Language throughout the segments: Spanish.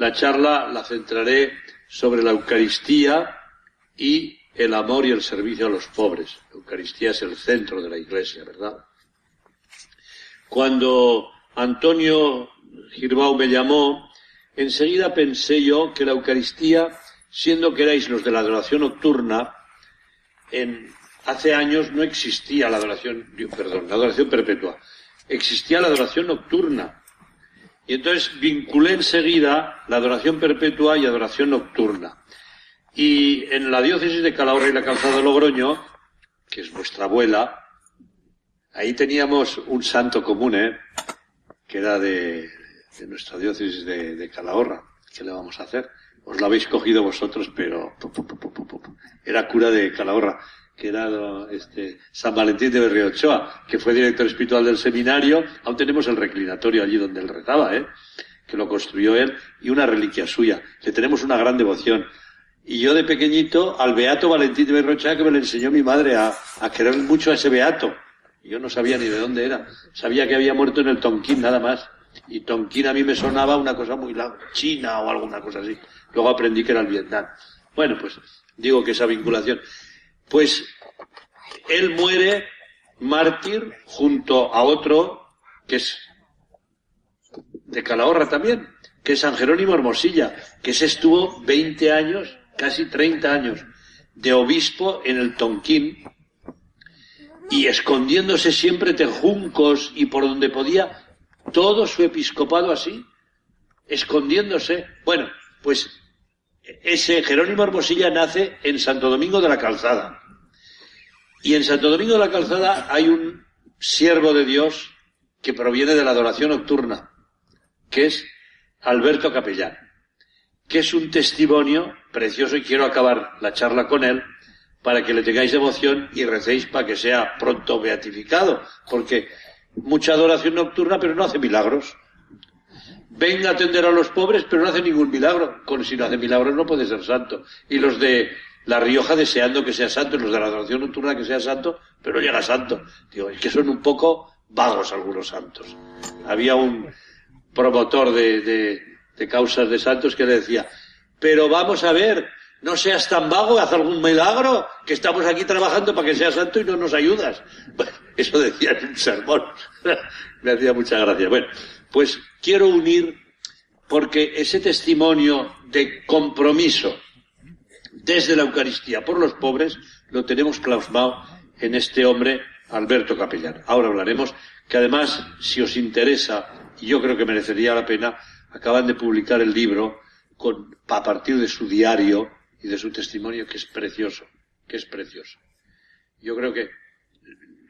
la charla la centraré sobre la Eucaristía y el amor y el servicio a los pobres. La Eucaristía es el centro de la Iglesia, ¿verdad? Cuando Antonio Girbau me llamó, enseguida pensé yo que la Eucaristía, siendo que erais los de la adoración nocturna, en, hace años no existía la adoración, perdón, la adoración perpetua, existía la adoración nocturna. Y entonces vinculé enseguida la adoración perpetua y adoración nocturna. Y en la diócesis de Calahorra y la Calzada de Logroño, que es vuestra abuela, ahí teníamos un santo común, ¿eh? que era de, nuestra diócesis de, Calahorra. ¿Qué le vamos a hacer? Os lo habéis cogido vosotros, pero era cura de Calahorra, que era este, San Valentín de Berriochoa, que fue director espiritual del seminario. Aún tenemos el reclinatorio allí donde él rezaba, ¿eh? que lo construyó él, y una reliquia suya. Le tenemos una gran devoción. Y yo de pequeñito, al Beato Valentín de Berrocha, que me le enseñó mi madre a, querer mucho a ese Beato. Yo no sabía ni de dónde era. Sabía que había muerto en el Tonquín, nada más. Y Tonquín a mí me sonaba una cosa muy larga, China o alguna cosa así. Luego aprendí que era el Vietnam. Bueno, pues digo que esa vinculación. Pues él muere mártir junto a otro que es de Calahorra también, que es San Jerónimo Hermosilla, que se estuvo 20 años casi 30 años de obispo en el Tonquín y escondiéndose siempre de juncos y por donde podía, todo su episcopado así, escondiéndose. Bueno, pues ese Jerónimo Hermosilla nace en Santo Domingo de la Calzada. Y en Santo Domingo de la Calzada hay un siervo de Dios que proviene de la adoración nocturna, que es Alberto Capellán que es un testimonio precioso y quiero acabar la charla con él para que le tengáis devoción y recéis para que sea pronto beatificado, porque mucha adoración nocturna pero no hace milagros. Venga a atender a los pobres pero no hace ningún milagro. Con si no hace milagros no puede ser santo. Y los de La Rioja deseando que sea santo, y los de la adoración nocturna que sea santo, pero no llega santo. Digo, es que son un poco vagos algunos santos. Había un promotor de, de causas de santos que le decía, pero vamos a ver, no seas tan vago, haz algún milagro, que estamos aquí trabajando para que seas santo y no nos ayudas. Bueno, eso decía en un sermón. Me hacía mucha gracia. Bueno, pues quiero unir, porque ese testimonio de compromiso desde la Eucaristía por los pobres lo tenemos plasmado en este hombre, Alberto Capellán. Ahora hablaremos, que además, si os interesa, y yo creo que merecería la pena, acaban de publicar el libro con, a partir de su diario y de su testimonio, que es precioso, que es precioso. Yo creo que,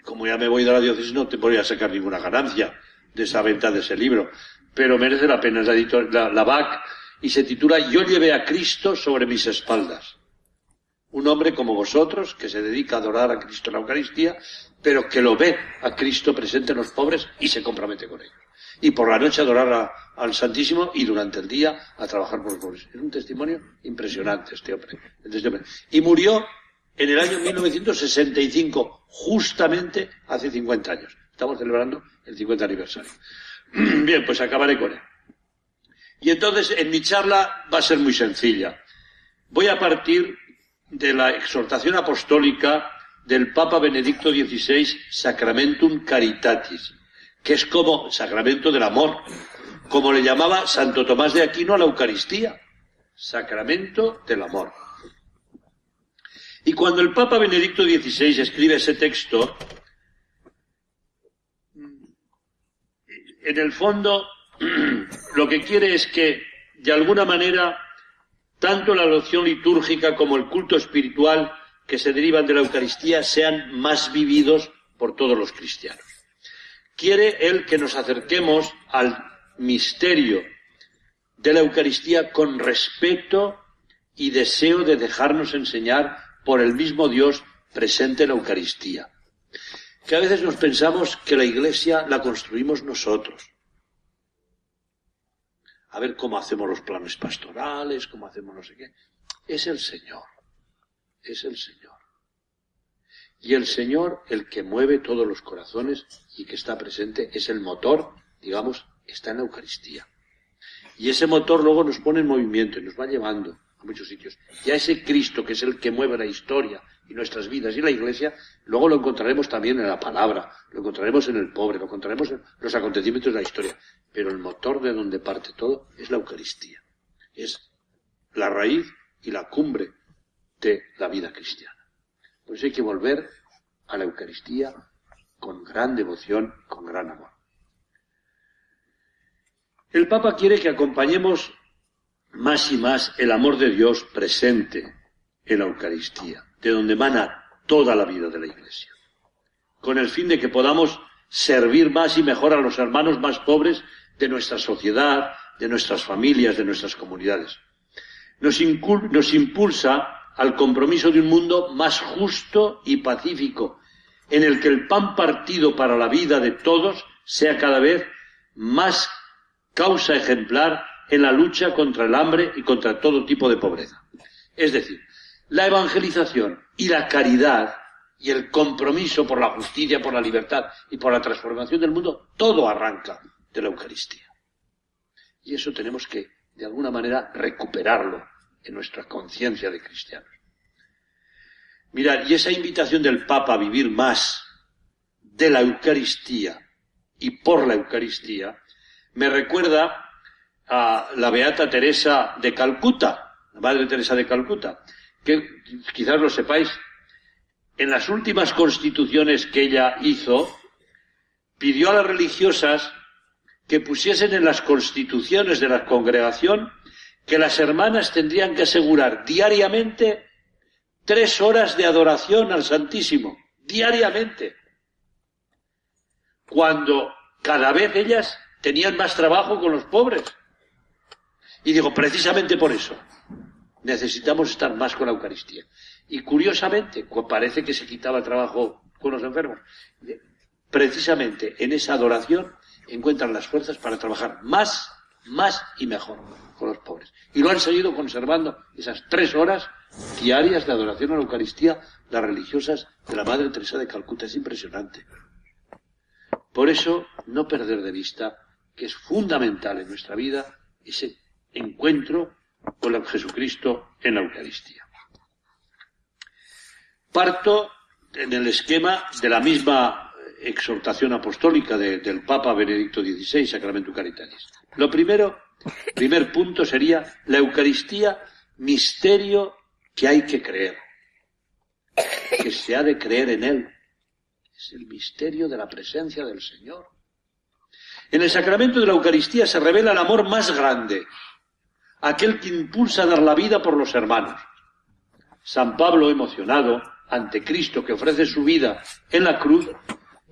como ya me voy de la diócesis, no te voy a sacar ninguna ganancia de esa venta de ese libro, pero merece la pena, la, editor, la, la BAC, y se titula Yo llevé a Cristo sobre mis espaldas. Un hombre como vosotros, que se dedica a adorar a Cristo en la Eucaristía, pero que lo ve a Cristo presente en los pobres y se compromete con ellos y por la noche adorar al Santísimo y durante el día a trabajar por los pobres. Es un testimonio impresionante este hombre, este hombre. Y murió en el año 1965, justamente hace 50 años. Estamos celebrando el 50 aniversario. Bien, pues acabaré con él. Y entonces en mi charla va a ser muy sencilla. Voy a partir de la exhortación apostólica del Papa Benedicto XVI, Sacramentum Caritatis, que es como sacramento del amor, como le llamaba Santo Tomás de Aquino a la Eucaristía, sacramento del amor. Y cuando el Papa Benedicto XVI escribe ese texto, en el fondo lo que quiere es que, de alguna manera, tanto la noción litúrgica como el culto espiritual que se derivan de la Eucaristía sean más vividos por todos los cristianos. Quiere Él que nos acerquemos al misterio de la Eucaristía con respeto y deseo de dejarnos enseñar por el mismo Dios presente en la Eucaristía. Que a veces nos pensamos que la Iglesia la construimos nosotros. A ver cómo hacemos los planes pastorales, cómo hacemos no sé qué. Es el Señor. Es el Señor. Y el Señor, el que mueve todos los corazones y que está presente, es el motor, digamos, está en la Eucaristía. Y ese motor luego nos pone en movimiento y nos va llevando a muchos sitios. Y a ese Cristo, que es el que mueve la historia y nuestras vidas y la iglesia, luego lo encontraremos también en la palabra, lo encontraremos en el pobre, lo encontraremos en los acontecimientos de la historia. Pero el motor de donde parte todo es la Eucaristía. Es la raíz y la cumbre de la vida cristiana. Por eso hay que volver a la Eucaristía con gran devoción, con gran amor. El Papa quiere que acompañemos más y más el amor de Dios presente en la Eucaristía, de donde emana toda la vida de la Iglesia, con el fin de que podamos servir más y mejor a los hermanos más pobres de nuestra sociedad, de nuestras familias, de nuestras comunidades. Nos, nos impulsa al compromiso de un mundo más justo y pacífico, en el que el pan partido para la vida de todos sea cada vez más causa ejemplar en la lucha contra el hambre y contra todo tipo de pobreza. Es decir, la evangelización y la caridad y el compromiso por la justicia, por la libertad y por la transformación del mundo, todo arranca de la Eucaristía. Y eso tenemos que, de alguna manera, recuperarlo en nuestra conciencia de cristianos. Mirad, y esa invitación del Papa a vivir más de la Eucaristía y por la Eucaristía me recuerda a la Beata Teresa de Calcuta, la Madre Teresa de Calcuta, que quizás lo sepáis, en las últimas constituciones que ella hizo, pidió a las religiosas que pusiesen en las constituciones de la congregación que las hermanas tendrían que asegurar diariamente tres horas de adoración al Santísimo, diariamente, cuando cada vez ellas tenían más trabajo con los pobres. Y digo, precisamente por eso, necesitamos estar más con la Eucaristía. Y curiosamente, parece que se quitaba trabajo con los enfermos, precisamente en esa adoración encuentran las fuerzas para trabajar más, más y mejor con los pobres. Y lo han seguido conservando esas tres horas diarias de adoración a la Eucaristía las religiosas de la Madre Teresa de Calcuta. Es impresionante. Por eso, no perder de vista que es fundamental en nuestra vida ese encuentro con Jesucristo en la Eucaristía. Parto en el esquema de la misma exhortación apostólica del Papa Benedicto XVI, Sacramento Caritatis. Lo primero, primer punto sería la Eucaristía, misterio que hay que creer, que se ha de creer en él. Es el misterio de la presencia del Señor. En el sacramento de la Eucaristía se revela el amor más grande, aquel que impulsa a dar la vida por los hermanos. San Pablo, emocionado ante Cristo que ofrece su vida en la cruz,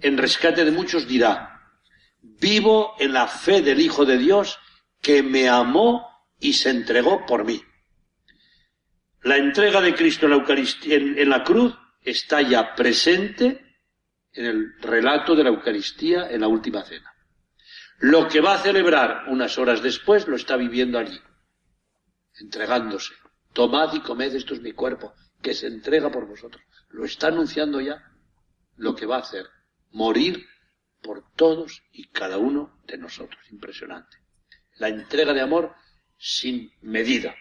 en rescate de muchos dirá, vivo en la fe del Hijo de Dios que me amó y se entregó por mí. La entrega de Cristo en la, Eucaristía, en la cruz está ya presente en el relato de la Eucaristía en la última cena. Lo que va a celebrar unas horas después lo está viviendo allí, entregándose. Tomad y comed, esto es mi cuerpo, que se entrega por vosotros. Lo está anunciando ya lo que va a hacer. Morir por todos y cada uno de nosotros. Impresionante. La entrega de amor sin medida,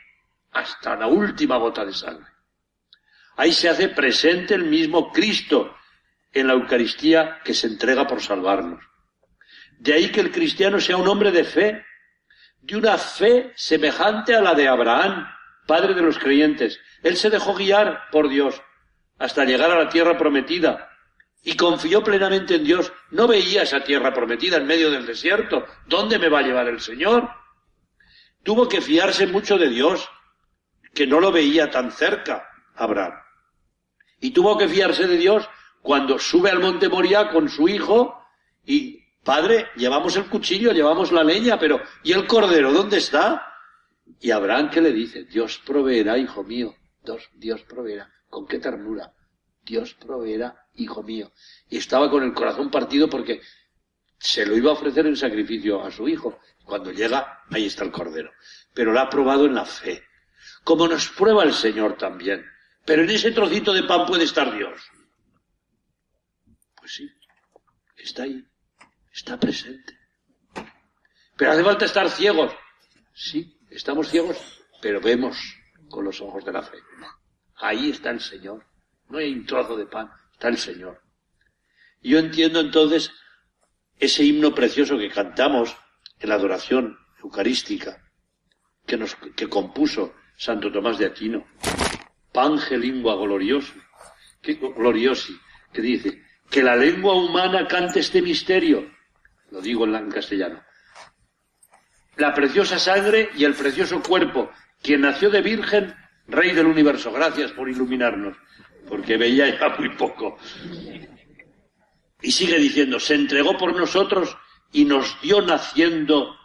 hasta la última gota de sangre. Ahí se hace presente el mismo Cristo en la Eucaristía que se entrega por salvarnos. De ahí que el cristiano sea un hombre de fe, de una fe semejante a la de Abraham, padre de los creyentes. Él se dejó guiar por Dios hasta llegar a la tierra prometida y confió plenamente en Dios. No veía esa tierra prometida en medio del desierto. ¿Dónde me va a llevar el Señor? Tuvo que fiarse mucho de Dios, que no lo veía tan cerca, Abraham. Y tuvo que fiarse de Dios cuando sube al monte Moria con su hijo y Padre, llevamos el cuchillo, llevamos la leña, pero ¿y el cordero dónde está? Y Abraham que le dice, Dios proveerá, hijo mío, Dios, Dios proveerá. ¿Con qué ternura? Dios proveerá, hijo mío. Y estaba con el corazón partido porque se lo iba a ofrecer en sacrificio a su hijo. Cuando llega, ahí está el cordero. Pero lo ha probado en la fe. Como nos prueba el Señor también. Pero en ese trocito de pan puede estar Dios. Pues sí, está ahí está presente. Pero hace falta estar ciegos. Sí, estamos ciegos, pero vemos con los ojos de la fe. Ahí está el Señor. No hay un trozo de pan, está el Señor. Y yo entiendo entonces ese himno precioso que cantamos en la adoración eucarística, que nos, que compuso Santo Tomás de Aquino. Pange lingua glorioso, que, gloriosi, que dice, que la lengua humana cante este misterio. Lo digo en castellano. La preciosa sangre y el precioso cuerpo, quien nació de virgen, rey del universo. Gracias por iluminarnos, porque veía ya muy poco. Y sigue diciendo, se entregó por nosotros y nos dio naciendo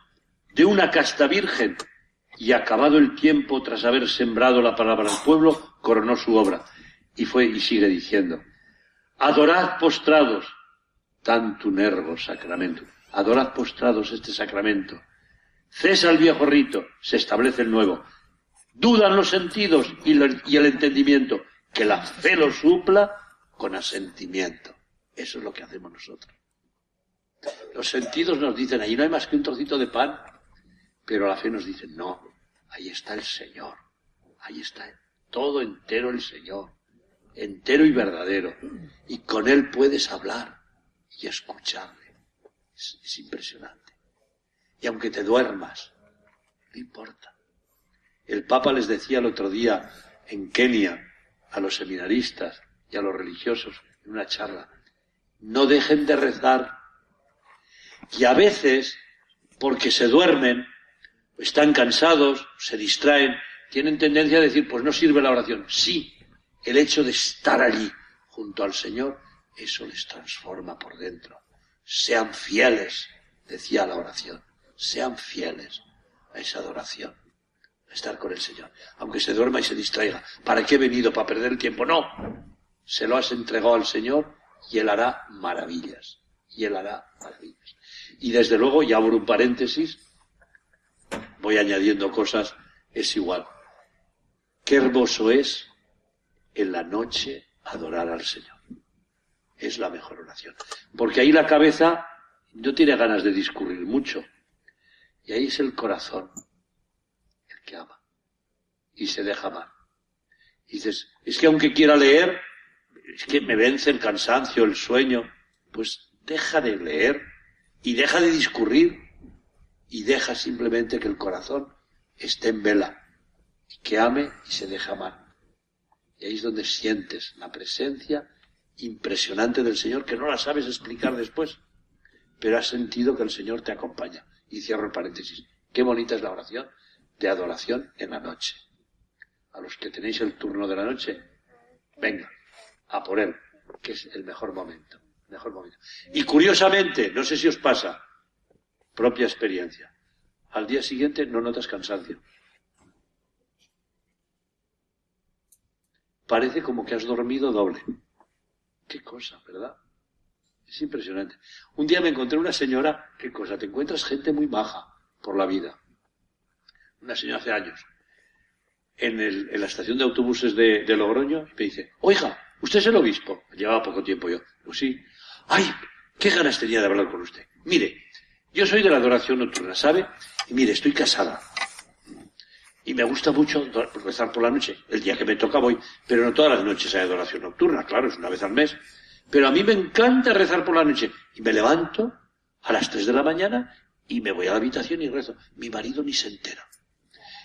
de una casta virgen. Y acabado el tiempo, tras haber sembrado la palabra al pueblo, coronó su obra. Y fue y sigue diciendo, adorad postrados, tantum ergo sacramento. Adorad postrados este sacramento. Cesa el viejo rito, se establece el nuevo. Dudan los sentidos y el entendimiento, que la fe lo supla con asentimiento. Eso es lo que hacemos nosotros. Los sentidos nos dicen, ahí no hay más que un trocito de pan, pero la fe nos dice, no, ahí está el Señor, ahí está todo entero el Señor, entero y verdadero, y con Él puedes hablar y escucharle. Es, es impresionante. Y aunque te duermas, no importa. El Papa les decía el otro día en Kenia a los seminaristas y a los religiosos en una charla, no dejen de rezar. Y a veces, porque se duermen, están cansados, se distraen, tienen tendencia a decir, pues no sirve la oración. Sí, el hecho de estar allí junto al Señor, eso les transforma por dentro. Sean fieles, decía la oración, sean fieles a esa adoración, a estar con el Señor. Aunque se duerma y se distraiga. ¿Para qué he venido? ¿Para perder el tiempo? No. Se lo has entregado al Señor y Él hará maravillas. Y Él hará maravillas. Y desde luego, ya abro un paréntesis, voy añadiendo cosas, es igual. Qué hermoso es en la noche adorar al Señor. Es la mejor oración. Porque ahí la cabeza no tiene ganas de discurrir mucho. Y ahí es el corazón el que ama. Y se deja amar. Y dices, es que aunque quiera leer, es que me vence el cansancio, el sueño. Pues deja de leer y deja de discurrir y deja simplemente que el corazón esté en vela y que ame y se deja amar. Y ahí es donde sientes la presencia impresionante del Señor que no la sabes explicar después, pero has sentido que el Señor te acompaña. Y cierro el paréntesis. Qué bonita es la oración de adoración en la noche. A los que tenéis el turno de la noche, venga, a por él, que es el mejor momento. Mejor momento. Y curiosamente, no sé si os pasa, propia experiencia, al día siguiente no notas cansancio. Parece como que has dormido doble. Qué cosa, ¿verdad? Es impresionante. Un día me encontré una señora, qué cosa, te encuentras gente muy baja por la vida. Una señora hace años, en, en la estación de autobuses de, de Logroño, y me dice, oiga, ¿Usted es el obispo? Llevaba poco tiempo yo. Pues sí. ¡Ay! ¿Qué ganas tenía de hablar con usted? Mire, yo soy de la adoración nocturna, ¿sabe? Y mire, estoy casada. Y me gusta mucho rezar por la noche. El día que me toca voy. Pero no todas las noches hay adoración nocturna, claro, es una vez al mes. Pero a mí me encanta rezar por la noche. Y me levanto a las tres de la mañana y me voy a la habitación y rezo. Mi marido ni se entera.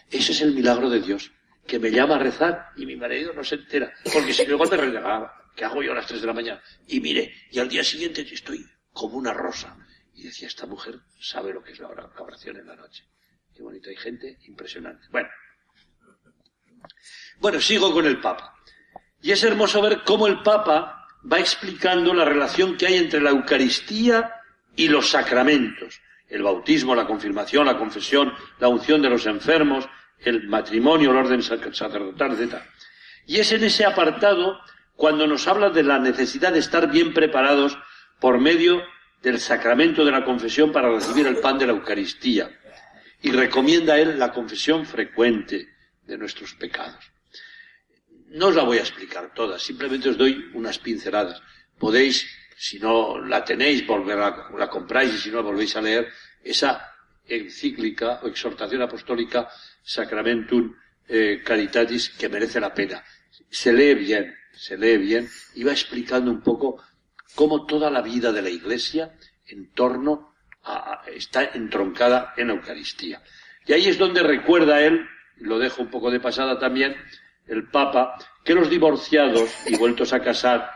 Ese es el milagro de Dios que me llama a rezar y mi marido no se entera, porque si luego me renegaba, ¿qué hago yo a las tres de la mañana? Y mire, y al día siguiente estoy como una rosa. Y decía, esta mujer sabe lo que es la oración en la noche. Qué bonito, hay gente impresionante. Bueno. Bueno, sigo con el Papa. Y es hermoso ver cómo el Papa va explicando la relación que hay entre la Eucaristía y los sacramentos. El bautismo, la confirmación, la confesión, la unción de los enfermos, el matrimonio, el orden sacerdotal, etc. Y es en ese apartado cuando nos habla de la necesidad de estar bien preparados por medio del sacramento de la confesión para recibir el pan de la Eucaristía. Y recomienda a él la confesión frecuente de nuestros pecados. No os la voy a explicar toda, simplemente os doy unas pinceladas. Podéis, si no la tenéis, volver a la compráis y si no la volvéis a leer, esa encíclica o exhortación apostólica Sacramentum eh, Caritatis que merece la pena. Se lee bien, se lee bien y va explicando un poco cómo toda la vida de la Iglesia en torno está entroncada en la Eucaristía. Y ahí es donde recuerda él, lo dejo un poco de pasada también, el Papa, que los divorciados y vueltos a casar,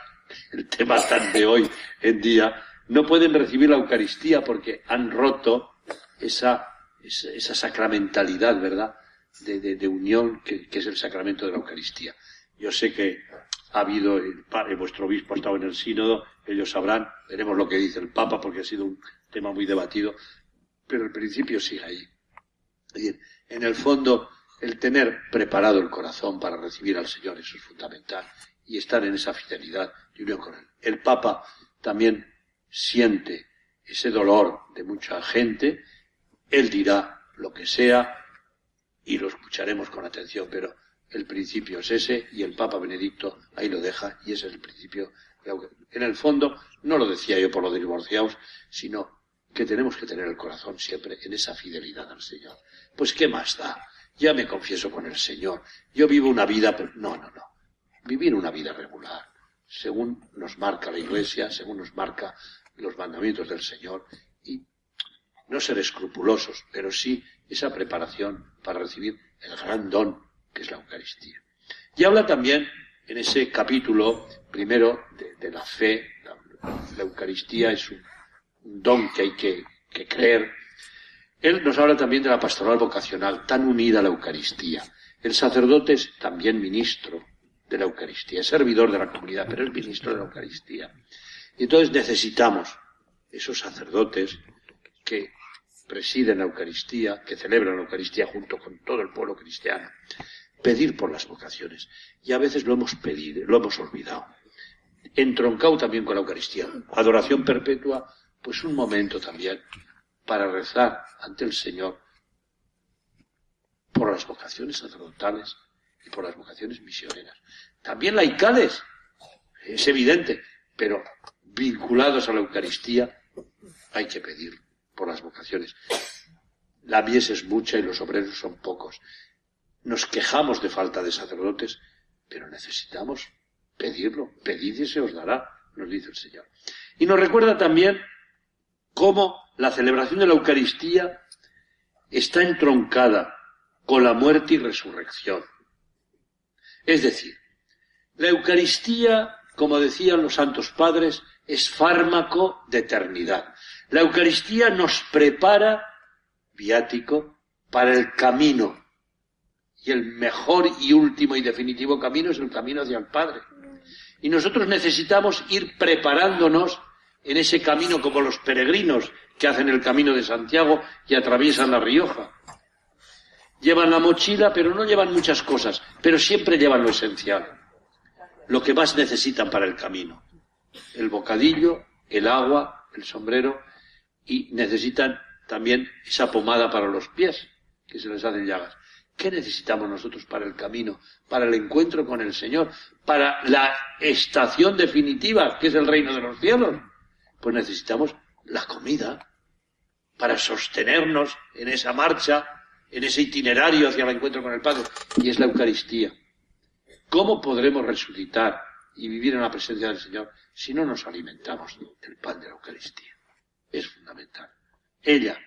el tema tan de hoy en día, no pueden recibir la Eucaristía porque han roto esa, esa, sacramentalidad, ¿verdad?, de, unión que, es el sacramento de la Eucaristía. Yo sé que ha habido, el, vuestro obispo ha estado en el sínodo, ellos sabrán, veremos lo que dice el Papa porque ha sido un tema muy debatido, pero el principio sigue ahí. En el fondo, el tener preparado el corazón para recibir al Señor, eso es fundamental, y estar en esa fidelidad y unión con Él. El Papa también siente ese dolor de mucha gente, Él dirá lo que sea y lo escucharemos con atención, pero el principio es ese y el Papa Benedicto ahí lo deja y ese es el principio. En el fondo, no lo decía yo por lo de divorciados, sino que tenemos que tener el corazón siempre en esa fidelidad al Señor. Pues ¿qué más da? Ya me confieso con el Señor. Yo vivo una vida, no, no, no. Vivir una vida regular, según nos marca la Iglesia, según nos marca los mandamientos del Señor y no ser escrupulosos, pero sí esa preparación para recibir el gran don que es la Eucaristía. Y habla también en ese capítulo primero de, la fe, la Eucaristía es un don que hay que, creer. Él nos habla también de la pastoral vocacional, tan unida a la Eucaristía. El sacerdote es también ministro de la Eucaristía, es servidor de la comunidad, pero es ministro de la Eucaristía. Y entonces necesitamos esos sacerdotes que presiden la Eucaristía, que celebran la Eucaristía junto con todo el pueblo cristiano, pedir por las vocaciones. Y a veces lo hemos pedido, lo hemos olvidado. Entroncado también con la Eucaristía. Adoración perpetua pues un momento también para rezar ante el Señor por las vocaciones sacerdotales y por las vocaciones misioneras. También laicales, es evidente, pero vinculados a la Eucaristía hay que pedir por las vocaciones. La mies es mucha y los obreros son pocos. Nos quejamos de falta de sacerdotes, pero necesitamos pedirlo. Pedid y se os dará, nos dice el Señor. Y nos recuerda también cómo la celebración de la Eucaristía está entroncada con la muerte y resurrección. Es decir, la Eucaristía, como decían los santos padres, es fármaco de eternidad. La Eucaristía nos prepara, viático, para el camino. Y el mejor y último y definitivo camino es el camino hacia el Padre. Y nosotros necesitamos ir preparándonos en ese camino como los peregrinos que hacen el camino de Santiago y atraviesan La Rioja. Llevan la mochila, pero no llevan muchas cosas, pero siempre llevan lo esencial, lo que más necesitan para el camino. El bocadillo, el agua, el sombrero y necesitan también esa pomada para los pies, que se les hacen llagas. ¿Qué necesitamos nosotros para el camino, para el encuentro con el Señor, para la estación definitiva, que es el reino de los cielos? Pues necesitamos la comida para sostenernos en esa marcha, en ese itinerario hacia el encuentro con el Padre, y es la Eucaristía. ¿Cómo podremos resucitar y vivir en la presencia del Señor si no nos alimentamos del pan de la Eucaristía? Es fundamental. Ella,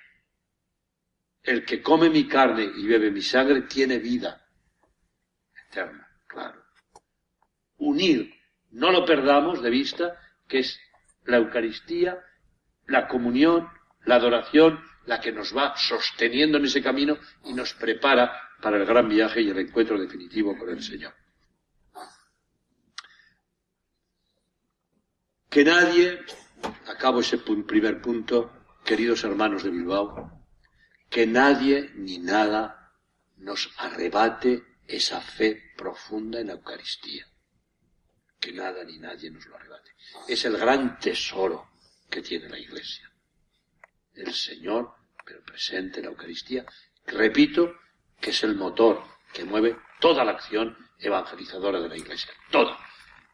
el que come mi carne y bebe mi sangre, tiene vida eterna, claro. Unir, no lo perdamos de vista, que es la Eucaristía, la comunión, la adoración, la que nos va sosteniendo en ese camino y nos prepara para el gran viaje y el encuentro definitivo con el Señor. Que nadie, acabo ese primer punto, queridos hermanos de Bilbao, que nadie ni nada nos arrebate esa fe profunda en la Eucaristía. Que nada ni nadie nos lo arrebate es el gran tesoro que tiene la Iglesia. El Señor, pero presente en la Eucaristía, repito, que es el motor que mueve toda la acción evangelizadora de la Iglesia. Toda.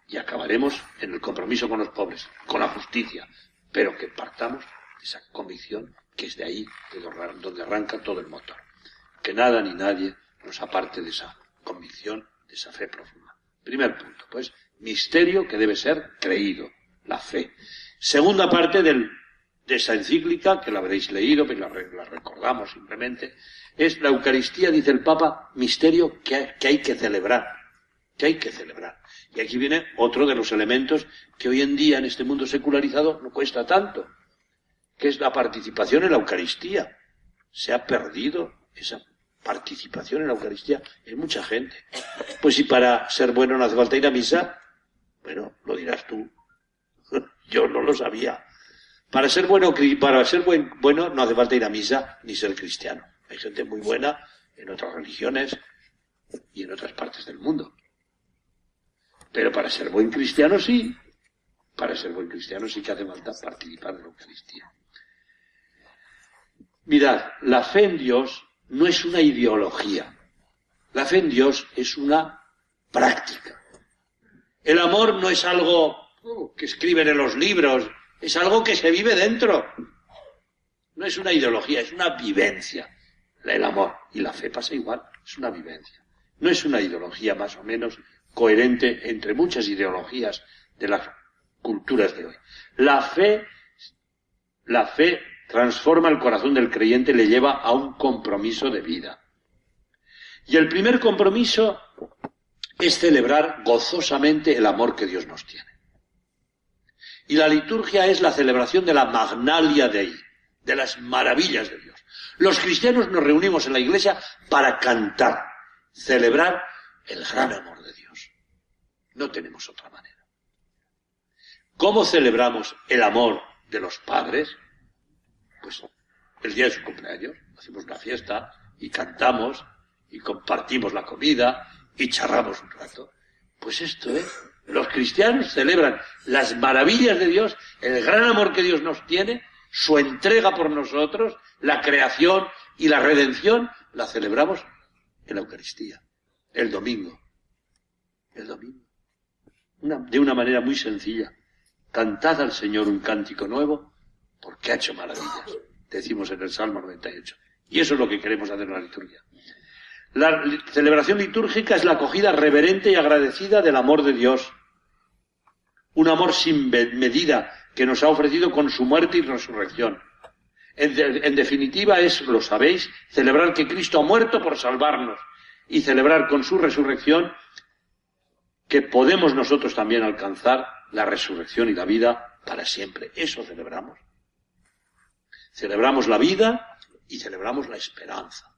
Y acabaremos en el compromiso con los pobres, con la justicia, pero que partamos de esa convicción que es de ahí de donde arranca todo el motor. Que nada ni nadie nos aparte de esa convicción, de esa fe profunda. Primer punto, pues, misterio que debe ser creído, la fe. Segunda parte del, de esa encíclica, que la habréis leído, pero la, recordamos simplemente, es la Eucaristía, dice el Papa, misterio que, que hay que celebrar, que hay que celebrar. Y aquí viene otro de los elementos que hoy en día en este mundo secularizado no cuesta tanto, que es la participación en la Eucaristía. Se ha perdido esa participación en la Eucaristía en mucha gente. Pues si para ser bueno no hace falta ir a misa, bueno, lo dirás tú. Yo no lo sabía. Para ser bueno, para ser buen, bueno no hace falta ir a misa ni ser cristiano. Hay gente muy buena en otras religiones y en otras partes del mundo. Pero para ser buen cristiano sí. Para ser buen cristiano sí que hace falta participar en la Eucaristía. Mirad, la fe en Dios no es una ideología. La fe en Dios es una práctica. El amor no es algo que escriben en los libros, es algo que se vive dentro. No es una ideología, es una vivencia. El amor y la fe pasa igual, es una vivencia. No es una ideología más o menos coherente entre muchas ideologías de las culturas de hoy. La fe, la fe transforma el corazón del creyente, le lleva a un compromiso de vida. Y el primer compromiso es celebrar gozosamente el amor que Dios nos tiene. Y la liturgia es la celebración de la magnalia Dei, de las maravillas de Dios. Los cristianos nos reunimos en la iglesia para cantar, celebrar el gran amor de Dios. No tenemos otra manera. ¿Cómo celebramos el amor de los padres? Pues el día de su cumpleaños, hacemos una fiesta y cantamos y compartimos la comida y charramos un rato. Pues esto es, los cristianos celebran las maravillas de Dios, el gran amor que Dios nos tiene, su entrega por nosotros, la creación y la redención, la celebramos en la Eucaristía, el domingo. El domingo. de una manera muy sencilla. Cantad al Señor un cántico nuevo, porque ha hecho maravillas. Decimos en el Salmo 98. Y eso es lo que queremos hacer en la liturgia. La celebración litúrgica es la acogida reverente y agradecida del amor de Dios. Un amor sin medida que nos ha ofrecido con su muerte y resurrección. En, definitiva es, lo sabéis, celebrar que Cristo ha muerto por salvarnos y celebrar con su resurrección que podemos nosotros también alcanzar la resurrección y la vida para siempre. Eso celebramos. Celebramos la vida y celebramos la esperanza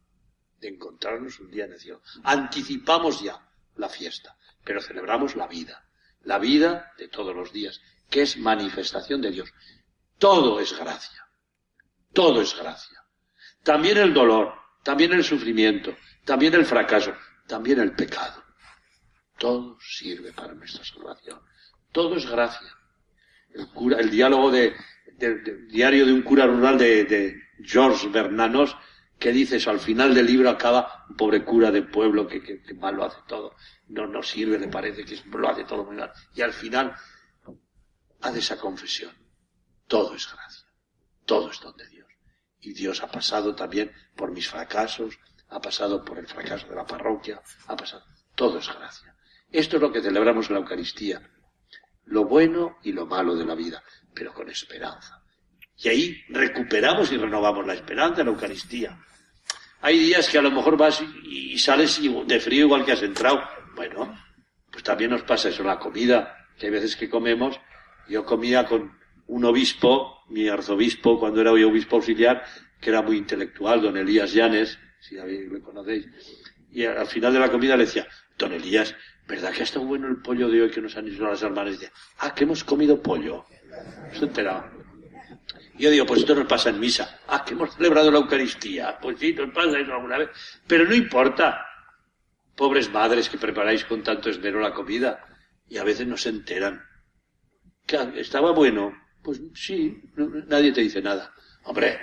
de encontrarnos un día en el cielo. Anticipamos ya la fiesta, pero celebramos la vida, la vida de todos los días, que es manifestación de Dios. Todo es gracia, todo es gracia. También el dolor, también el sufrimiento, también el fracaso, también el pecado. Todo sirve para nuestra salvación. Todo es gracia. El, cura, el diálogo de, del, diario de un cura rural de, de George Bernanos, que dice eso, al final del libro acaba un pobre cura de pueblo que, que, mal lo hace todo, no, no sirve, le parece que lo hace todo muy mal. Y al final hace esa confesión. Todo es gracia. Todo es don de Dios. Y Dios ha pasado también por mis fracasos, ha pasado por el fracaso de la parroquia, ha pasado. Todo es gracia. Esto es lo que celebramos en la Eucaristía. Lo bueno y lo malo de la vida pero con esperanza. Y ahí recuperamos y renovamos la esperanza en la Eucaristía. Hay días que a lo mejor vas y, sales de frío igual que has entrado. Bueno, pues también nos pasa eso en la comida, que hay veces que comemos. Yo comía con un obispo, mi arzobispo, cuando era hoy obispo auxiliar, que era muy intelectual, don Elías Llanes, si lo conocéis. Y al final de la comida le decía, don Elías, ¿verdad que ha estado bueno el pollo de hoy que nos han hecho las hermanas? Y decía, ah, que hemos comido pollo. Se enteraba. Yo digo, pues esto nos pasa en misa. Ah, que hemos celebrado la Eucaristía. Pues sí, nos pasa eso alguna vez. Pero no importa. Pobres madres que preparáis con tanto esmero la comida y a veces no se enteran. ¿Estaba bueno? Pues sí, nadie te dice nada. Hombre,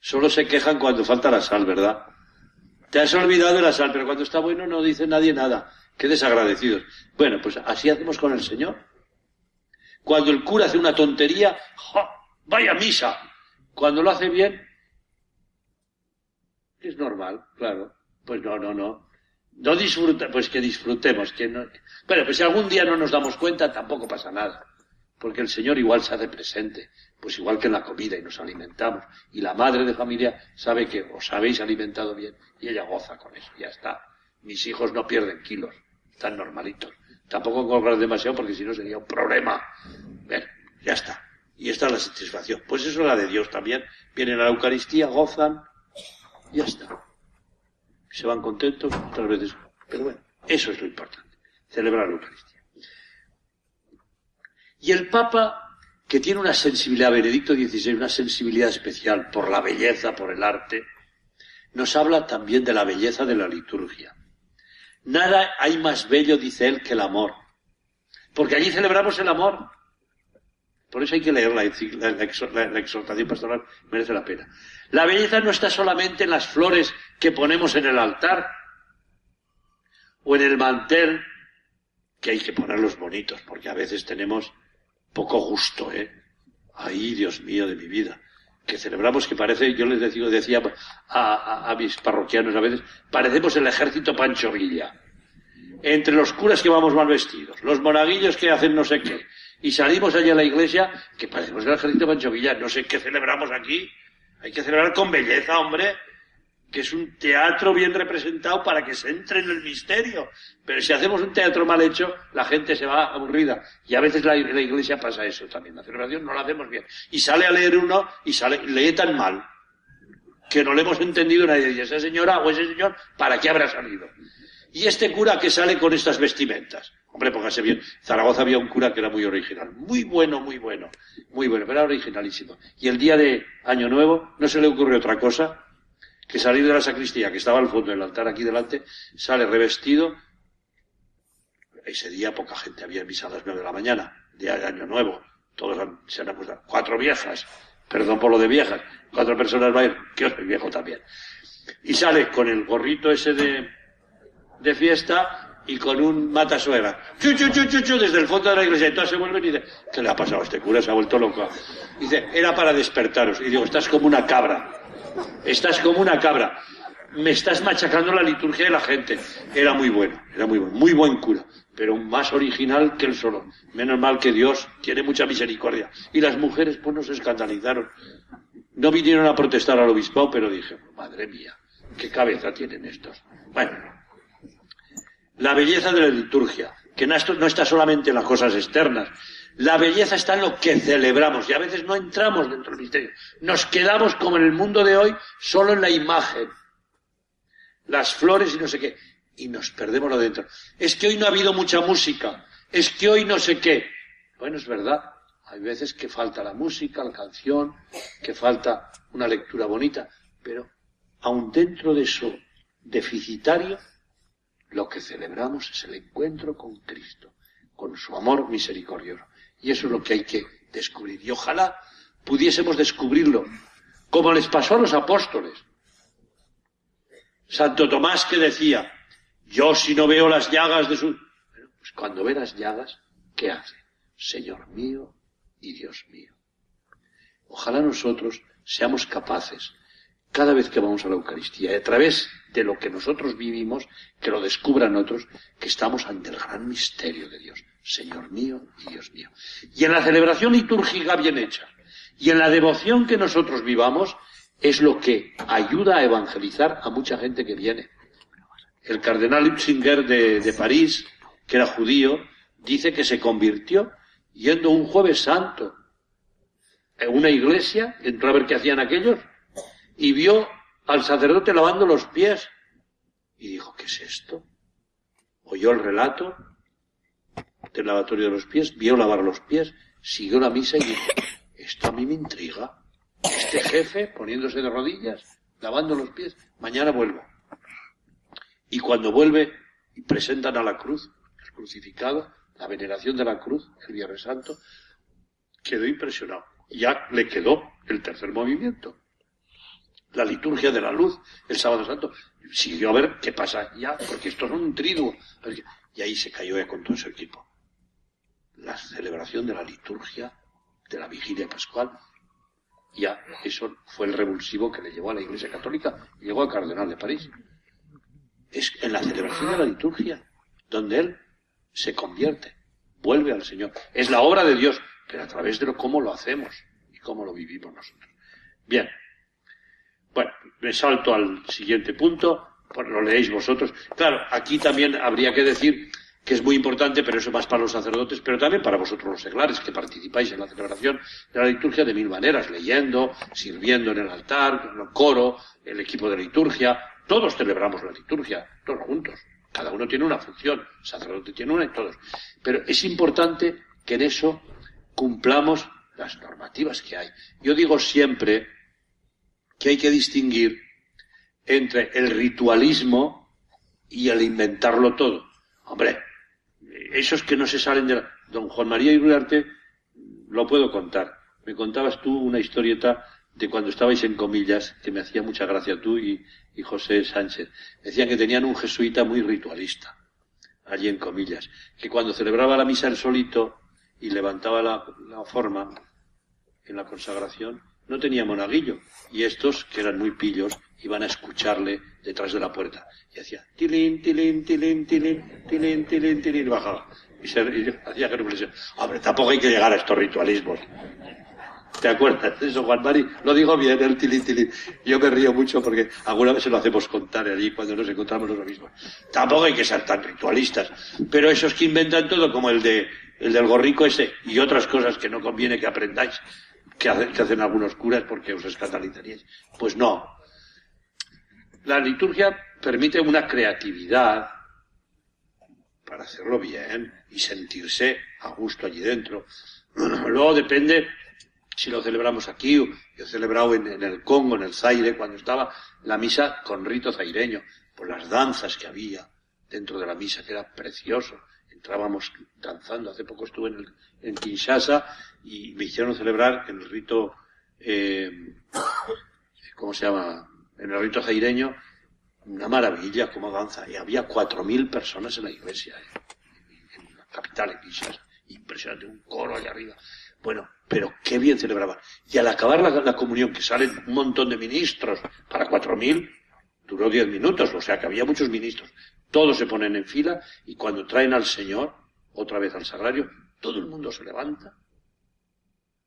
solo se quejan cuando falta la sal, ¿verdad? Te has olvidado de la sal, pero cuando está bueno no dice nadie nada. Qué desagradecidos. Bueno, pues así hacemos con el Señor. Cuando el cura hace una tontería, vaya misa. Cuando lo hace bien, Es normal, claro. Pues no, no, no. No disfruta, pues que disfrutemos, que no. Bueno, pues si algún día no nos damos cuenta, tampoco pasa nada. Porque el Señor igual se hace presente, pues igual que en la comida y nos alimentamos. Y la madre de familia sabe que os habéis alimentado bien y ella goza con eso, ya está. Mis hijos no pierden kilos, están normalitos. Tampoco colgar demasiado porque si no sería un problema. Bueno, ya está. Y esta es la satisfacción. Pues eso es la de Dios también. Vienen a la Eucaristía, gozan, ya está. Se van contentos, otras veces. Pero bueno, eso es lo importante. Celebrar la Eucaristía. Y el Papa, que tiene una sensibilidad, Benedicto XVI, una sensibilidad especial por la belleza, por el arte, nos habla también de la belleza de la liturgia. Nada hay más bello, dice él, que el amor. Porque allí celebramos el amor. Por eso hay que leer la, exhortación pastoral, merece la pena. La belleza no está solamente en las flores que ponemos en el altar o en el mantel, que hay que ponerlos bonitos, porque a veces tenemos poco gusto, ¿eh? Ahí, Dios mío de mi vida. Que celebramos que parece, yo les decía, decía a, a mis parroquianos a veces, parecemos el ejército Pancho Villa. Entre los curas que vamos mal vestidos, los monaguillos que hacen no sé qué, y salimos allá a la iglesia, que parecemos el ejército Pancho Villa, no sé qué celebramos aquí, hay que celebrar con belleza, hombre, que es un teatro bien representado para que se entre en el misterio. Pero si hacemos un teatro mal hecho, la gente se va aburrida. Y a veces la, la iglesia pasa eso también. La celebración no la hacemos bien. Y sale a leer uno y sale, lee tan mal que no le hemos entendido nadie. Y esa señora o ese señor, ¿para qué habrá salido? Y este cura que sale con estas vestimentas. Hombre, póngase bien. Zaragoza había un cura que era muy original. Muy bueno, muy bueno. Muy bueno, pero era originalísimo. Y el día de Año Nuevo no se le ocurrió otra cosa que salir de la sacristía, que estaba al fondo del altar aquí delante, sale revestido. Ese día poca gente había misa a las nueve de la mañana, día de Año Nuevo. Todos se han acostado. Cuatro viejas. Perdón por lo de viejas. Cuatro personas ir. Que os viejo también. Y sale con el gorrito ese de, de fiesta y con un matasuegra. Chu, chu, chu, desde el fondo de la iglesia. Y todas se vuelven y dicen, ¿qué le ha pasado este cura? Se ha vuelto loco. dice, era para despertaros. Y digo, estás como una cabra. Estás como una cabra. Me estás machacando la liturgia de la gente. Era muy bueno, era muy bueno. Muy buen cura. Pero más original que el solo. Menos mal que Dios tiene mucha misericordia. Y las mujeres, pues, no se escandalizaron. No vinieron a protestar al obispado, pero dije, madre mía, qué cabeza tienen estos. Bueno, la belleza de la liturgia, que no está solamente en las cosas externas. La belleza está en lo que celebramos y a veces no entramos dentro del misterio. Nos quedamos como en el mundo de hoy solo en la imagen. Las flores y no sé qué. Y nos perdemos lo dentro. Es que hoy no ha habido mucha música. Es que hoy no sé qué. Bueno, es verdad. Hay veces que falta la música, la canción, que falta una lectura bonita. Pero aun dentro de eso deficitario, lo que celebramos es el encuentro con Cristo, con su amor misericordioso. Y eso es lo que hay que descubrir. Y ojalá pudiésemos descubrirlo, como les pasó a los apóstoles. Santo Tomás que decía, yo si no veo las llagas de su... Pues cuando ve las llagas, ¿qué hace? Señor mío y Dios mío. Ojalá nosotros seamos capaces cada vez que vamos a la Eucaristía, a través de lo que nosotros vivimos, que lo descubran otros, que estamos ante el gran misterio de Dios, Señor mío y Dios mío. Y en la celebración litúrgica bien hecha, y en la devoción que nosotros vivamos, es lo que ayuda a evangelizar a mucha gente que viene. El cardenal Lutzinger de, de París, que era judío, dice que se convirtió yendo un jueves santo en una iglesia, entró a ver qué hacían aquellos, y vio al sacerdote lavando los pies. Y dijo, ¿qué es esto? Oyó el relato del lavatorio de los pies, vio lavar los pies, siguió la misa y dijo, esto a mí me intriga. Este jefe poniéndose de rodillas, lavando los pies, mañana vuelvo. Y cuando vuelve y presentan a la cruz, el crucificado, la veneración de la cruz, el Viernes Santo, quedó impresionado. Ya le quedó el tercer movimiento la liturgia de la luz el sábado santo. Siguió a ver qué pasa ya, porque esto es un triduo. Y ahí se cayó ya con todo ese equipo. La celebración de la liturgia de la vigilia pascual Ya, eso fue el revulsivo que le llevó a la Iglesia Católica llegó al Cardenal de París. Es en la celebración de la liturgia donde él se convierte, vuelve al Señor. Es la obra de Dios, pero a través de lo, cómo lo hacemos y cómo lo vivimos nosotros. Bien. Bueno, me salto al siguiente punto, pues lo leéis vosotros. Claro, aquí también habría que decir que es muy importante, pero eso más para los sacerdotes, pero también para vosotros los seglares, que participáis en la celebración de la liturgia de mil maneras, leyendo, sirviendo en el altar, en el coro, el equipo de liturgia, todos celebramos la liturgia, todos juntos. Cada uno tiene una función, el sacerdote tiene una y todos. Pero es importante que en eso cumplamos las normativas que hay. Yo digo siempre que hay que distinguir entre el ritualismo y el inventarlo todo. Hombre, esos que no se salen de la... Don Juan María Irurarte, lo puedo contar. Me contabas tú una historieta de cuando estabais en comillas, que me hacía mucha gracia tú y, José Sánchez. Decían que tenían un jesuita muy ritualista, allí en comillas, que cuando celebraba la misa el solito y levantaba la forma en la consagración, no tenía monaguillo. Y estos, que eran muy pillos, iban a escucharle detrás de la puerta. Y hacía tilín, tilín, tilín, tilín, tilín, tilín, tilín, y bajaba. Y, se, y hacía reflexión. Hombre, tampoco hay que llegar a estos ritualismos. ¿Te acuerdas de eso, Juan Mari? Lo digo bien, el tilín, tilín. Yo me río mucho porque alguna vez se lo hacemos contar allí cuando nos encontramos los mismos. Tampoco hay que ser tan ritualistas. Pero esos que inventan todo, como el de, el del gorrico ese, y otras cosas que no conviene que aprendáis, que hacen, algunos curas porque os escandalizaríais. Pues no. La liturgia permite una creatividad para hacerlo bien y sentirse a gusto allí dentro. Luego depende si lo celebramos aquí, yo he celebrado en, el Congo, en el Zaire, cuando estaba la misa con rito zaireño, por las danzas que había dentro de la misa, que era precioso. Entrábamos danzando. Hace poco estuve en, en Kinshasa y me hicieron celebrar en el rito, eh, ¿cómo se llama? En el rito zaireño, una maravilla como danza. Y había cuatro mil personas en la iglesia, eh, en la capital, en Kinshasa. Impresionante, un coro allá arriba. Bueno, pero qué bien celebraban. Y al acabar la, comunión, que salen un montón de ministros para cuatro mil, duró diez minutos, o sea que había muchos ministros. Todos se ponen en fila y cuando traen al Señor, otra vez al sagrario, todo el mundo se levanta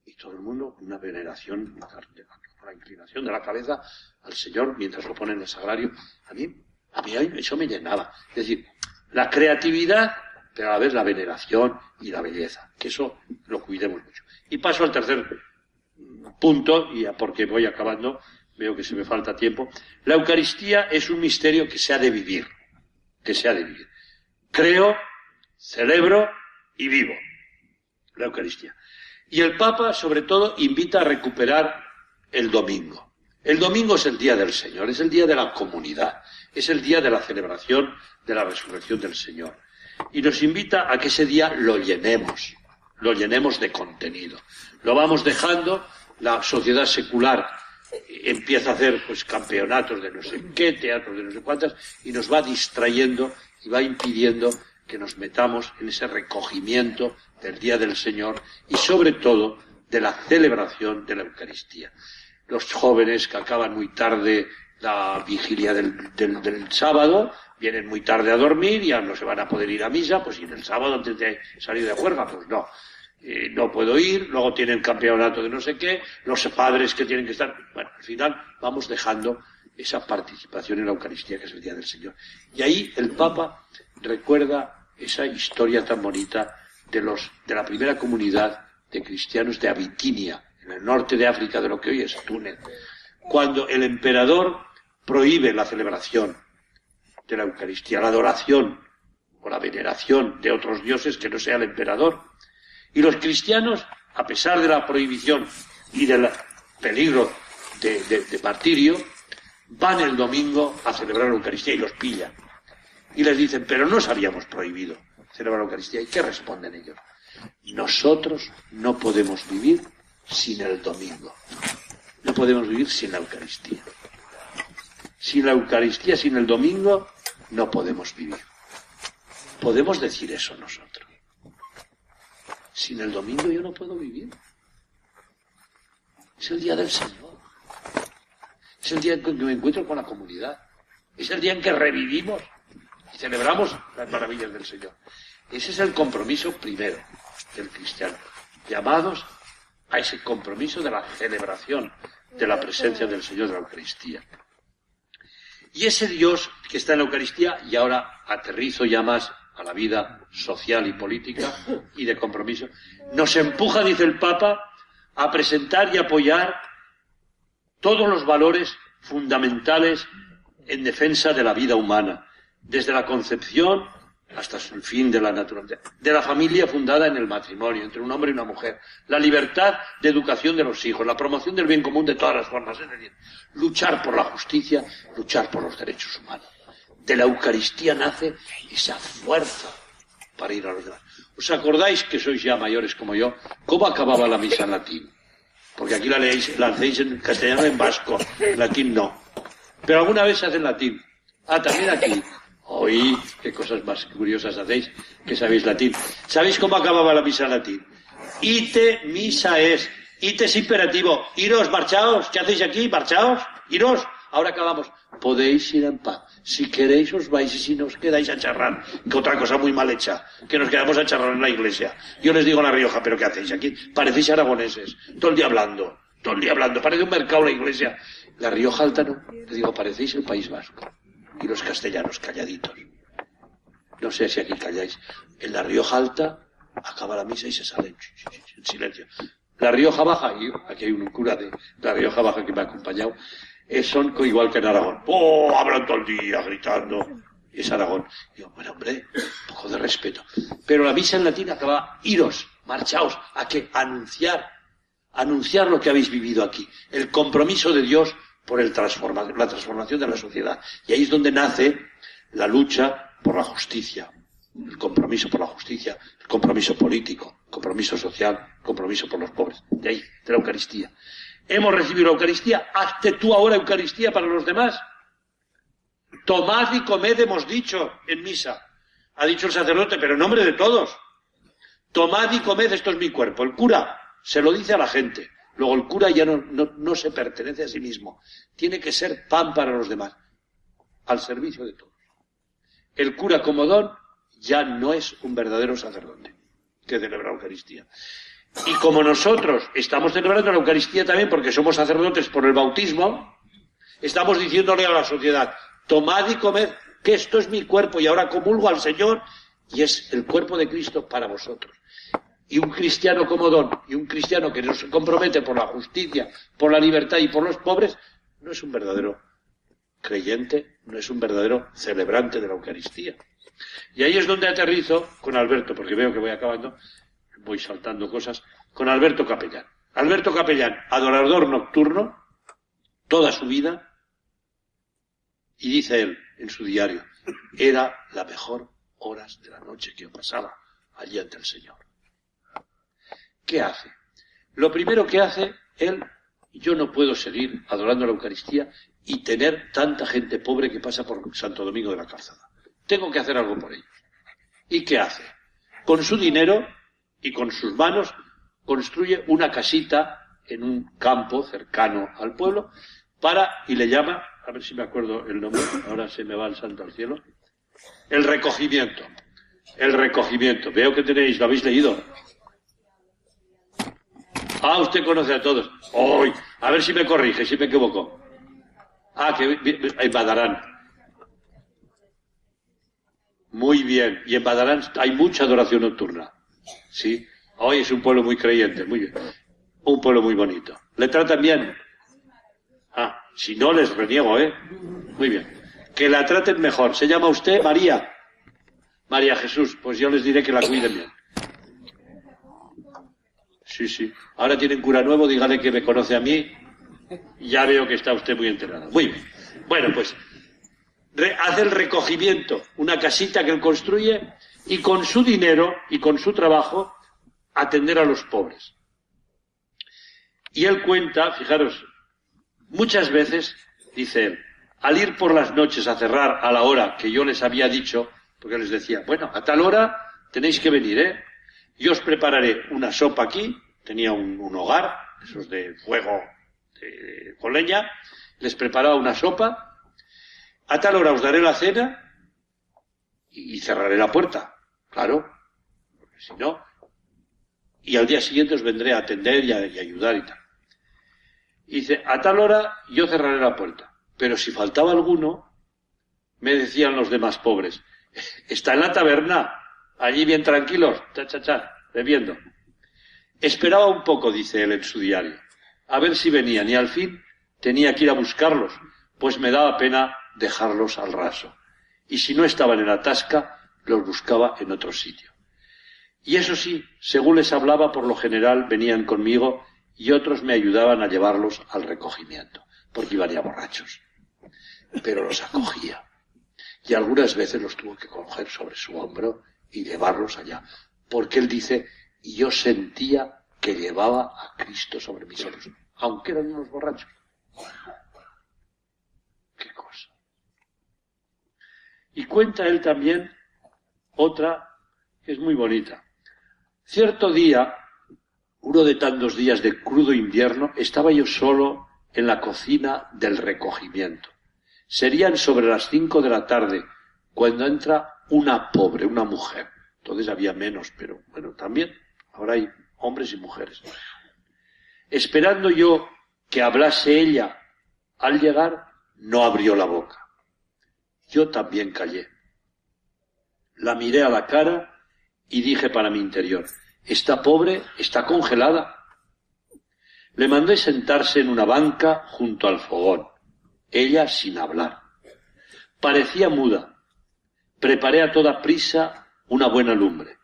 y todo el mundo con una veneración, la inclinación de la cabeza al Señor mientras lo ponen en el sagrario. A mí, a mí eso me llenaba. Es decir, la creatividad, pero a la vez la veneración y la belleza. Que eso lo cuidemos mucho. Y paso al tercer punto, y porque voy acabando, veo que se me falta tiempo. La Eucaristía es un misterio que se ha de vivir. Que se ha de vivir. Creo, celebro y vivo. La Eucaristía. Y el Papa, sobre todo, invita a recuperar el domingo. El domingo es el día del Señor, es el día de la comunidad, es el día de la celebración de la resurrección del Señor. Y nos invita a que ese día lo llenemos, lo llenemos de contenido. Lo vamos dejando, la sociedad secular empieza a hacer pues campeonatos de no sé qué, teatros de no sé cuántas, y nos va distrayendo y va impidiendo que nos metamos en ese recogimiento del Día del Señor y sobre todo de la celebración de la Eucaristía. Los jóvenes que acaban muy tarde la vigilia del, del, sábado, vienen muy tarde a dormir, ya no se van a poder ir a misa, pues y en el sábado antes de salir de juerga, pues no. No puedo ir, luego tienen campeonato de no sé qué, los padres que tienen que estar. Bueno, al final vamos dejando esa participación en la Eucaristía que es el Día del Señor. Y ahí el Papa recuerda esa historia tan bonita de los, de la primera comunidad de cristianos de Abitinia, en el norte de África, de lo que hoy es Túnez, cuando el emperador prohíbe la celebración de la Eucaristía, la adoración o la veneración de otros dioses que no sea el emperador. Y los cristianos, a pesar de la prohibición y del peligro de, de martirio, van el domingo a celebrar la Eucaristía y los pillan. Y les dicen, pero no os habíamos prohibido celebrar la Eucaristía. ¿Y qué responden ellos? Nosotros no podemos vivir sin el domingo. No podemos vivir sin la Eucaristía. Sin la Eucaristía, sin el domingo, no podemos vivir. Podemos decir eso nosotros. Sin el domingo yo no puedo vivir. Es el día del Señor. Es el día en que me encuentro con la comunidad. Es el día en que revivimos y celebramos las maravillas del Señor. Ese es el compromiso primero del cristiano. Llamados a ese compromiso de la celebración de la presencia del Señor de la Eucaristía. Y ese Dios que está en la Eucaristía, y ahora aterrizo ya más a la vida social y política y de compromiso, nos empuja, dice el Papa, a presentar y apoyar todos los valores fundamentales en defensa de la vida humana, desde la concepción hasta el fin de la naturaleza, de la familia fundada en el matrimonio, entre un hombre y una mujer, la libertad de educación de los hijos, la promoción del bien común de todas las formas, luchar por la justicia, luchar por los derechos humanos. De la Eucaristía nace esa fuerza para ir a los demás. ¿Os acordáis que sois ya mayores como yo? ¿Cómo acababa la misa en latín? Porque aquí la leéis, la hacéis en castellano en vasco, en latín no. Pero alguna vez se hace en latín. Ah, también aquí. Oí, qué cosas más curiosas hacéis, que sabéis latín. ¿Sabéis cómo acababa la misa en latín? Ite misa es. Ite es imperativo. Iros, marchaos. ¿Qué hacéis aquí? Marchaos. Iros. Ahora acabamos. Podéis ir en paz. Si queréis os vais y si no os quedáis a charrar. Que otra cosa muy mal hecha. Que nos quedamos a charrar en la iglesia. Yo les digo a La Rioja, ¿pero qué hacéis aquí? Parecéis aragoneses. Todo el día hablando. Todo el día hablando. Parece un mercado la iglesia. La Rioja Alta no. Le digo, parecéis el País Vasco y los castellanos calladitos. No sé si aquí calláis. En la Rioja Alta acaba la misa y se sale en silencio. La Rioja Baja, y aquí hay un cura de la Rioja Baja que me ha acompañado, son igual que en Aragón. ¡Oh! Hablan todo el día gritando. Y es Aragón. Digo, bueno, hombre, un poco de respeto. Pero la misa en latín acaba, iros, marchaos, a que anunciar, anunciar lo que habéis vivido aquí. El compromiso de Dios por el la transformación de la sociedad. Y ahí es donde nace la lucha por la justicia, el compromiso por la justicia, el compromiso político, el compromiso social, el compromiso por los pobres. De ahí, de la Eucaristía. Hemos recibido la Eucaristía, hazte tú ahora Eucaristía para los demás. Tomad y comed, hemos dicho en misa. Ha dicho el sacerdote, pero en nombre de todos. Tomad y comed, esto es mi cuerpo. El cura se lo dice a la gente. Luego el cura ya no, no, se pertenece a sí mismo. Tiene que ser pan para los demás, al servicio de todos. El cura como don ya no es un verdadero sacerdote que celebra Eucaristía. Y como nosotros estamos celebrando la Eucaristía también porque somos sacerdotes por el bautismo, estamos diciéndole a la sociedad, tomad y comed, que esto es mi cuerpo y ahora comulgo al Señor y es el cuerpo de Cristo para vosotros y un cristiano como don y un cristiano que no se compromete por la justicia, por la libertad y por los pobres, no es un verdadero creyente, no es un verdadero celebrante de la Eucaristía. Y ahí es donde aterrizo con Alberto, porque veo que voy acabando, voy saltando cosas, con Alberto Capellán. Alberto Capellán, adorador nocturno, toda su vida, y dice él en su diario, era la mejor horas de la noche que yo pasaba allí ante el Señor. ¿qué hace? Lo primero que hace, él, yo no puedo seguir adorando la Eucaristía y tener tanta gente pobre que pasa por Santo Domingo de la Calzada. Tengo que hacer algo por ellos. ¿Y qué hace? Con su dinero y con sus manos construye una casita en un campo cercano al pueblo para, y le llama, a ver si me acuerdo el nombre, ahora se me va el santo al cielo, el recogimiento. El recogimiento. Veo que tenéis, lo habéis leído. Ah, usted conoce a todos. Hoy, a ver si me corrige, si me equivoco. Ah, que en Badarán. Muy bien. Y en Badarán hay mucha adoración nocturna. Sí. Hoy es un pueblo muy creyente, muy bien. Un pueblo muy bonito. ¿Le tratan bien? Ah, si no les reniego, ¿eh? Muy bien. Que la traten mejor. ¿Se llama usted María? María Jesús. Pues yo les diré que la cuiden bien. Sí, sí. Ahora tienen cura nuevo, dígale que me conoce a mí. Ya veo que está usted muy enterado. Muy bien. Bueno, pues hace el recogimiento, una casita que él construye y con su dinero y con su trabajo atender a los pobres. Y él cuenta, fijaros, muchas veces, dice él, al ir por las noches a cerrar a la hora que yo les había dicho, porque les decía, bueno, a tal hora tenéis que venir, ¿eh? Yo os prepararé una sopa aquí, tenía un, hogar, esos de fuego con leña, les preparaba una sopa, a tal hora os daré la cena y cerraré la puerta, claro, porque si no, y al día siguiente os vendré a atender y, a, ayudar y tal. Y dice, a tal hora yo cerraré la puerta, pero si faltaba alguno, me decían los demás pobres, está en la taberna, allí bien tranquilos, cha, cha, cha, bebiendo. Esperaba un poco, dice él en su diario, a ver si venían y al fin tenía que ir a buscarlos, pues me daba pena dejarlos al raso. Y si no estaban en la tasca, los buscaba en otro sitio. Y eso sí, según les hablaba, por lo general venían conmigo y otros me ayudaban a llevarlos al recogimiento, porque iban ya borrachos. Pero los acogía. Y algunas veces los tuvo que coger sobre su hombro y llevarlos allá. Porque él dice, y yo sentía que llevaba a Cristo sobre mis hombros, aunque eran unos borrachos. Qué cosa. Y cuenta él también otra que es muy bonita. Cierto día, uno de tantos días de crudo invierno, estaba yo solo en la cocina del recogimiento. Serían sobre las cinco de la tarde cuando entra una pobre, una mujer. Entonces había menos, pero bueno, también ahora hay hombres y mujeres. Esperando yo que hablase ella, al llegar no abrió la boca. Yo también callé. La miré a la cara y dije para mi interior, esta pobre está congelada. Le mandé sentarse en una banca junto al fogón, ella sin hablar. Parecía muda. Preparé a toda prisa una buena lumbre.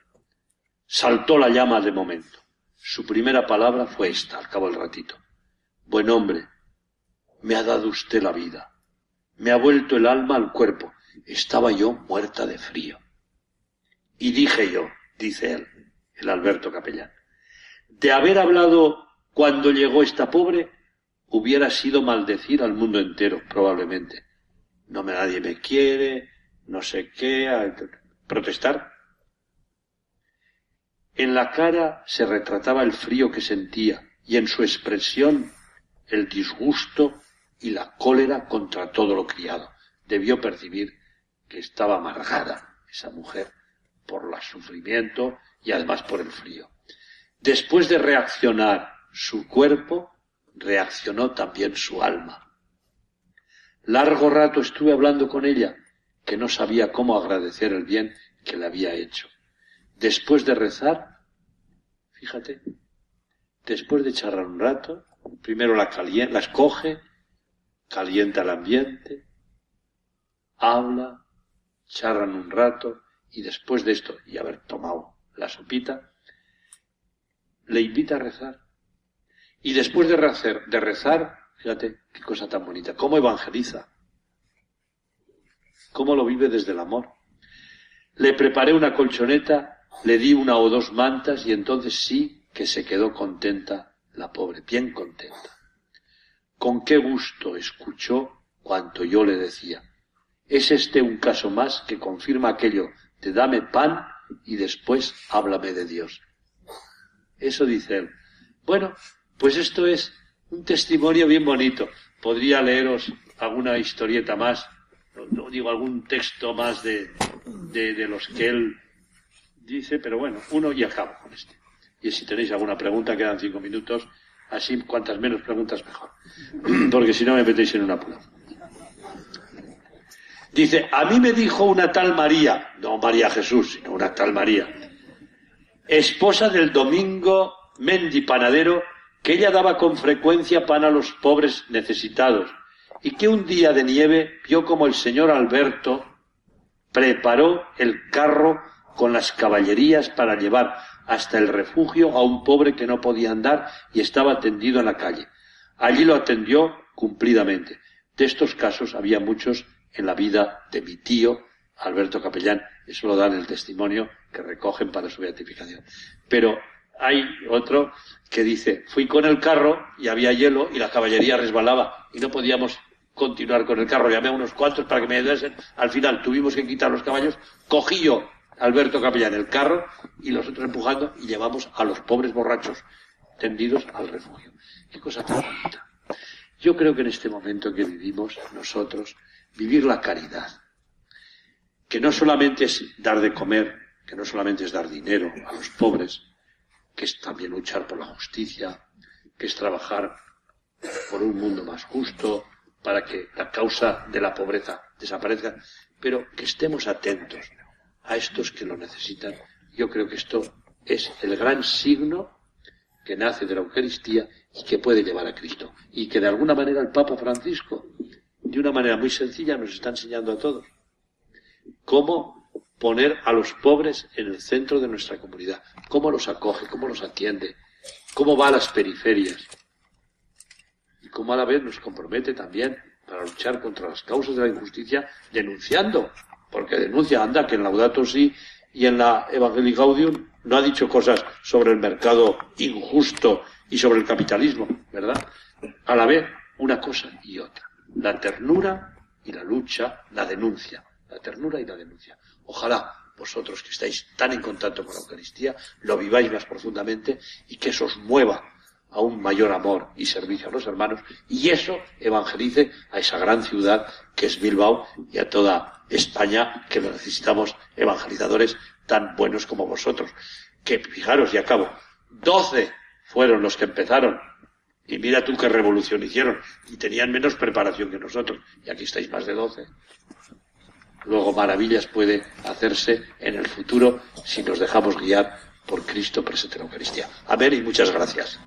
Saltó la llama de momento. Su primera palabra fue esta, al cabo del ratito. Buen hombre, me ha dado usted la vida. Me ha vuelto el alma al cuerpo. Estaba yo muerta de frío. Y dije yo, dice él, el Alberto Capellán, de haber hablado cuando llegó esta pobre, hubiera sido maldecir al mundo entero, probablemente. No me nadie me quiere, no sé qué, protestar. En la cara se retrataba el frío que sentía y en su expresión el disgusto y la cólera contra todo lo criado. Debió percibir que estaba amargada esa mujer por el sufrimiento y además por el frío. Después de reaccionar su cuerpo, reaccionó también su alma. Largo rato estuve hablando con ella, que no sabía cómo agradecer el bien que le había hecho. Después de rezar, fíjate, después de charlar un rato, primero la, escoge, calienta el ambiente, habla, charlan un rato y después de esto y haber tomado la sopita, le invita a rezar. Y después de rezar, de rezar, fíjate qué cosa tan bonita, cómo evangeliza, cómo lo vive desde el amor. Le preparé una colchoneta, le di una o dos mantas y entonces sí que se quedó contenta la pobre, bien contenta. Con qué gusto escuchó cuanto yo le decía. Es este un caso más que confirma aquello de dame pan y después háblame de Dios. Eso dice él. Bueno, pues esto es un testimonio bien bonito. Podría leeros alguna historieta más, no, digo algún texto más de, de, los que él dice, pero bueno, uno y acabo con este. Y si tenéis alguna pregunta, quedan cinco minutos, así cuantas menos preguntas mejor. Porque si no me metéis en una apuro. Dice, a mí me dijo una tal María, no María Jesús, sino una tal María, esposa del domingo Mendi Panadero, que ella daba con frecuencia pan a los pobres necesitados, y que un día de nieve vio como el señor Alberto preparó el carro con las caballerías para llevar hasta el refugio a un pobre que no podía andar y estaba tendido en la calle. Allí lo atendió cumplidamente. De estos casos había muchos en la vida de mi tío, Alberto Capellán. Eso lo dan el testimonio que recogen para su beatificación. Pero hay otro que dice, fui con el carro y había hielo y la caballería resbalaba y no podíamos continuar con el carro. Llamé a unos cuantos para que me ayudasen. Al final tuvimos que quitar los caballos. Cogí yo, Alberto Capellán, el carro y los otros empujando y llevamos a los pobres borrachos tendidos al refugio. Qué cosa tan bonita. Yo creo que en este momento que vivimos nosotros, vivir la caridad, que no solamente es dar de comer, que no solamente es dar dinero a los pobres, que es también luchar por la justicia, que es trabajar por un mundo más justo, para que la causa de la pobreza desaparezca, pero que estemos atentos a estos que lo necesitan. Yo creo que esto es el gran signo que nace de la Eucaristía y que puede llevar a Cristo. Y que de alguna manera el Papa Francisco, de una manera muy sencilla, nos está enseñando a todos cómo poner a los pobres en el centro de nuestra comunidad, cómo los acoge, cómo los atiende, cómo va a las periferias y cómo a la vez nos compromete también para luchar contra las causas de la injusticia denunciando, porque denuncia, anda, que en Laudato Si y en la Evangelii Gaudium no ha dicho cosas sobre el mercado injusto y sobre el capitalismo, ¿verdad? A la vez, una cosa y otra. La ternura y la lucha, la denuncia. La ternura y la denuncia. Ojalá vosotros que estáis tan en contacto con la Eucaristía, lo viváis más profundamente y que eso os mueva a un mayor amor y servicio a los hermanos y eso evangelice a esa gran ciudad que es Bilbao y a toda España que necesitamos evangelizadores tan buenos como vosotros. Que fijaros y acabo, doce fueron los que empezaron y mira tú qué revolución hicieron y tenían menos preparación que nosotros y aquí estáis más de doce. Luego maravillas puede hacerse en el futuro si nos dejamos guiar por Cristo presente en la Eucaristía. Amén y muchas gracias.